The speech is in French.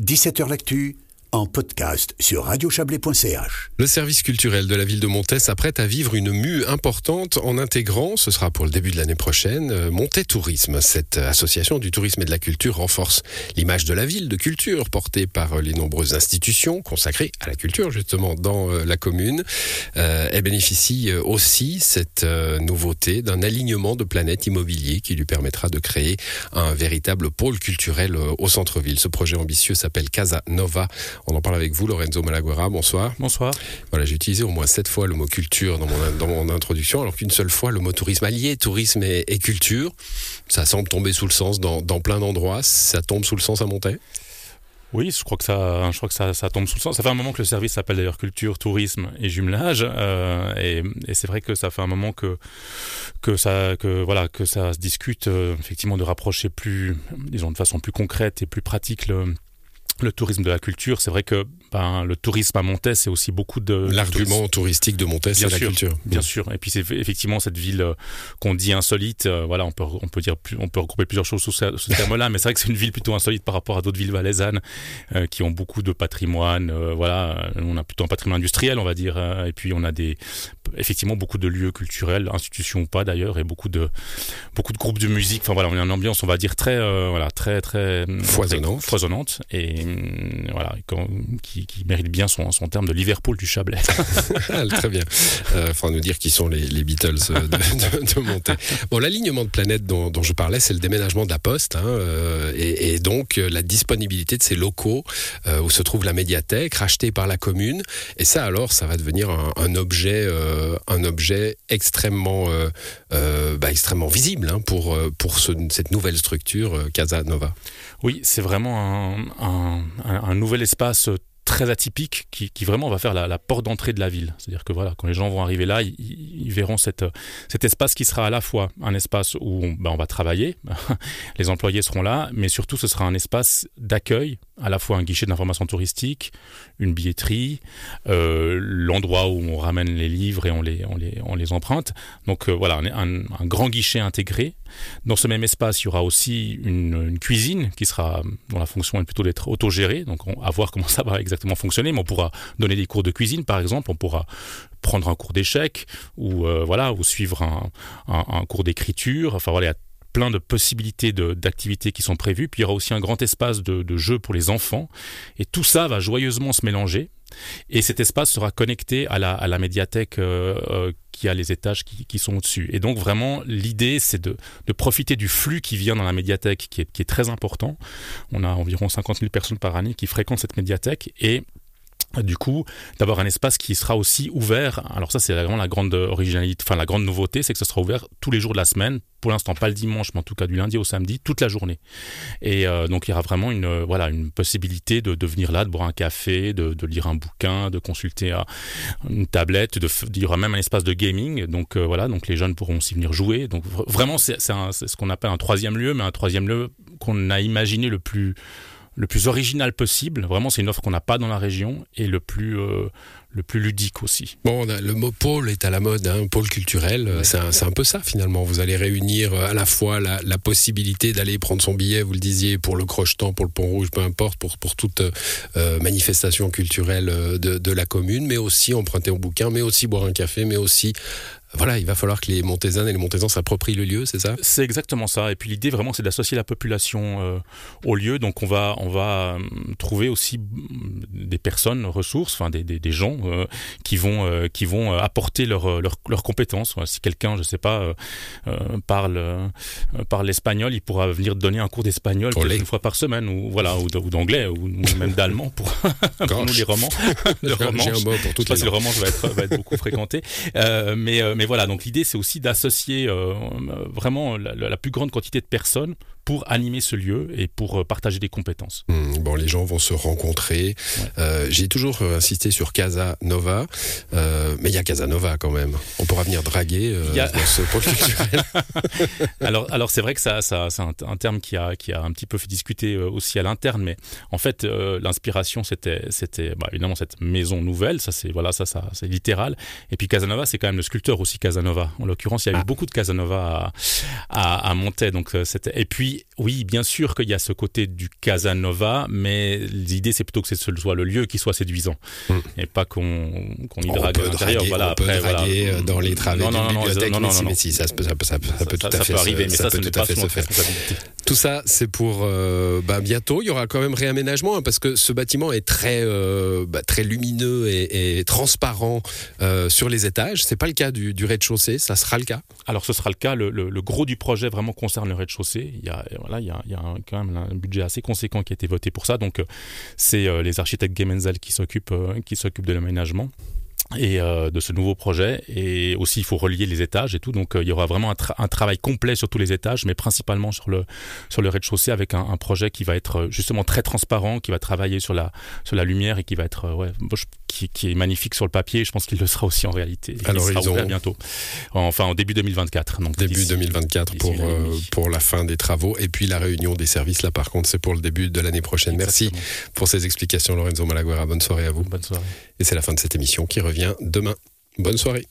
17h L'actu en podcast sur radiochablais.ch. Le service culturel de la ville de Montaix s'apprête à vivre une mue importante en intégrant, ce sera pour le début de l'année prochaine, euh, Montaix Tourisme. Cette association du tourisme et de la culture renforce l'image de la ville de culture portée par les nombreuses institutions consacrées à la culture justement dans euh, la commune. Euh, elle bénéficie aussi, cette nouveauté, d'un alignement de planètes immobilier qui lui permettra de créer un véritable pôle culturel au centre-ville. Ce projet ambitieux s'appelle Casa Nova on en parle avec vous, Lorenzo Malaguerra. Bonsoir. Bonsoir. Voilà, j'ai utilisé au moins sept fois le mot culture dans mon, dans mon introduction, alors qu'une seule fois le mot tourisme allié, tourisme et, culture. Ça semble tomber sous le sens dans, plein d'endroits. Ça tombe sous le sens à monter? Oui, je crois que ça, je crois que ça, ça, tombe sous le sens. Ça fait un moment que le service s'appelle d'ailleurs culture, tourisme et jumelage, euh, et, et c'est vrai que ça fait un moment que que ça, que voilà, que ça se discute euh, effectivement de rapprocher plus, disons de façon plus concrète et plus pratique le le tourisme de la culture, c'est vrai que ben, le tourisme à Montaix, c'est aussi beaucoup de... L'argument touristique de Montaix, c'est la culture. Bien sûr. Et puis c'est effectivement cette ville euh, qu'on dit insolite. Euh, voilà, on peut, on peut dire, on peut regrouper plusieurs choses sous ce, terme-là, mais c'est vrai que c'est une ville plutôt insolite par rapport à d'autres villes valaisannes euh, qui ont beaucoup de patrimoine. voilà, on a plutôt un patrimoine industriel, on va dire. et puis on a des, effectivement beaucoup de lieux culturels, institutions ou pas d'ailleurs, et beaucoup de, beaucoup de groupes de musique. Enfin voilà, on a une ambiance, on va dire très, voilà, très, très foisonnante. foisonnante et voilà, qui qui, mérite bien son, son terme de Liverpool du Chablais. Ah, très bien. Euh, faudra nous dire qui sont les, les Beatles euh, de, de, Bon, l'alignement de planètes dont, dont je parlais, c'est le déménagement de la Poste, hein, euh, et, et, donc la disponibilité de ces locaux où se trouve la médiathèque, rachetée par la commune. Et ça, alors, ça va devenir un, un objet, un objet extrêmement, bah, extrêmement visible hein, pour, pour ce, cette nouvelle structure Casa Nova. Oui, c'est vraiment un, nouvel espace très atypique qui, vraiment va faire la, porte d'entrée de la ville. C'est-à-dire que voilà, quand les gens vont arriver là, ils, verront cet espace qui sera à la fois un espace où on, on va travailler, les employés seront là, mais surtout ce sera un espace d'accueil, à la fois un guichet d'information touristique, une billetterie, euh, l'endroit où on ramène les livres et on les, on les, on les emprunte. Donc euh, voilà, un, grand guichet intégré. Dans ce même espace, il y aura aussi une, cuisine qui sera, dont la fonction est plutôt d'être autogérée. Donc on, à voir comment ça va exactement fonctionner, mais on pourra donner des cours de cuisine, par exemple, on pourra prendre un cours d'échec ou euh, voilà ou suivre un, un, un cours d'écriture. Enfin voilà, il y a plein de possibilités d'activités qui sont prévues. Puis il y aura aussi un grand espace de, de jeu pour les enfants. Et tout ça va joyeusement se mélanger. Et cet espace sera connecté à la, à la médiathèque euh, euh, qui a les étages qui, qui sont au-dessus. Et donc vraiment, l'idée, c'est de, de, profiter du flux qui vient dans la médiathèque, qui est, qui est très important. On a environ 50 000 personnes par année qui fréquentent cette médiathèque. Et du coup, d'avoir un espace qui sera aussi ouvert. Alors ça, c'est vraiment la grande originalité, enfin la grande nouveauté, c'est que ce sera ouvert tous les jours de la semaine. Pour l'instant, pas le dimanche, mais en tout cas du lundi au samedi, toute la journée. Et euh, donc, il y aura vraiment une euh, voilà une possibilité de, venir là, de boire un café, de, lire un bouquin, de consulter euh, une tablette. De, il y aura même un espace de gaming. Donc voilà, donc les jeunes pourront aussi venir jouer. Donc vraiment, c'est ce qu'on appelle un troisième lieu, mais un troisième lieu qu'on a imaginé le plus le plus original possible. Vraiment, c'est une offre qu'on n'a pas dans la région et le plus, euh, le plus ludique aussi. Bon, le mot pôle est à la mode, hein, pôle culturel. Ouais. C'est un, un, peu ça finalement. Vous allez réunir euh, à la fois la, la possibilité d'aller prendre son billet, vous le disiez, pour le Crochetan, pour le Pont Rouge, peu importe, pour, pour toute euh, manifestation culturelle de, de la commune, mais aussi emprunter au bouquin, mais aussi boire un café, mais aussi voilà, il va falloir que les Montaisannes et les Montaisans s'approprient le lieu, c'est ça? C'est exactement ça. Et puis l'idée vraiment, c'est d'associer la population euh, au lieu. Donc on va, on va euh, trouver aussi des personnes ressources, enfin des, des, des gens euh, qui vont, euh, qui vont apporter leurs leur, leur compétences. Si quelqu'un, je sais pas, parle, parle l'espagnol, il pourra venir donner un cours d'espagnol une fois par semaine, ou voilà, ou d'anglais, ou, ou, même d'allemand pour, pour nous les romans. le roman, pour toutes les si le roman va être, va être beaucoup fréquenté. mais mais voilà, donc l'idée c'est aussi d'associer euh, vraiment la, la, plus grande quantité de personnes pour animer ce lieu et pour euh, partager des compétences. Mmh, bon, les gens vont se rencontrer. Ouais. Euh, J'ai toujours euh, insisté sur Casa Nova, euh, mais il y a Casa Nova quand même. On pourra venir draguer euh, a... dans ce pôle culturel. alors, alors c'est vrai que ça, ça c'est un, un, terme qui a, qui a un petit peu fait discuter aussi à l'interne, mais en fait, l'inspiration c'était, c'était bah, évidemment cette maison nouvelle. Ça, c'est voilà, ça, ça, c'est littéral. Et puis Casanova, c'est quand même le sculpteur aussi Casanova. En l'occurrence, il y a ah. eu beaucoup de Casanova à, à, à Montaix, donc c'était. Et puis oui, oui, bien sûr qu'il y a ce côté du Casanova, mais l'idée c'est plutôt que ce soit le lieu qui soit séduisant mm. et pas qu'on y drague à l'intérieur. Voilà, on après, voilà. Euh, dans les travées non, non, non, non, non, non, si, ça, peut, ça, ça, ça peut tout à fait arriver, mais ça, ce n'est pas sous notre responsabilité. Tout ça, c'est pour euh, bah, bientôt. Il y aura quand même réaménagement hein, parce que ce bâtiment est très, euh, bah, très lumineux et, transparent euh, sur les étages. C'est pas le cas du, rez-de-chaussée. Ça sera le cas. Alors, ce sera le cas. Le, gros du projet vraiment concerne le rez-de-chaussée. Il y a, voilà, il y a, quand même un budget assez conséquent qui a été voté pour ça. Donc, c'est les architectes Gemenzel qui s'occupent, qui s'occupent de l'aménagement et euh, de ce nouveau projet. Et aussi, il faut relier les étages et tout. Donc, euh, il y aura vraiment un, tra un, travail complet sur tous les étages, mais principalement sur le, sur le rez-de-chaussée avec un, un, projet qui va être euh, justement très transparent, qui va travailler sur la, sur la lumière et qui va être, euh, ouais, qui, qui, est magnifique sur le papier. Je pense qu'il le sera aussi en réalité. Et Alors, il sera ils ouvert bientôt. Enfin, en début 2024. Donc, début 2024 pour, pour la fin des travaux. Et puis, la réunion des services, là, par contre, c'est pour le début de l'année prochaine. Exactement. Merci pour ces explications, Lorenzo Malaguera. Bonne soirée à vous. Bonne soirée. Et c'est la fin de cette émission qui demain. Bonne soirée.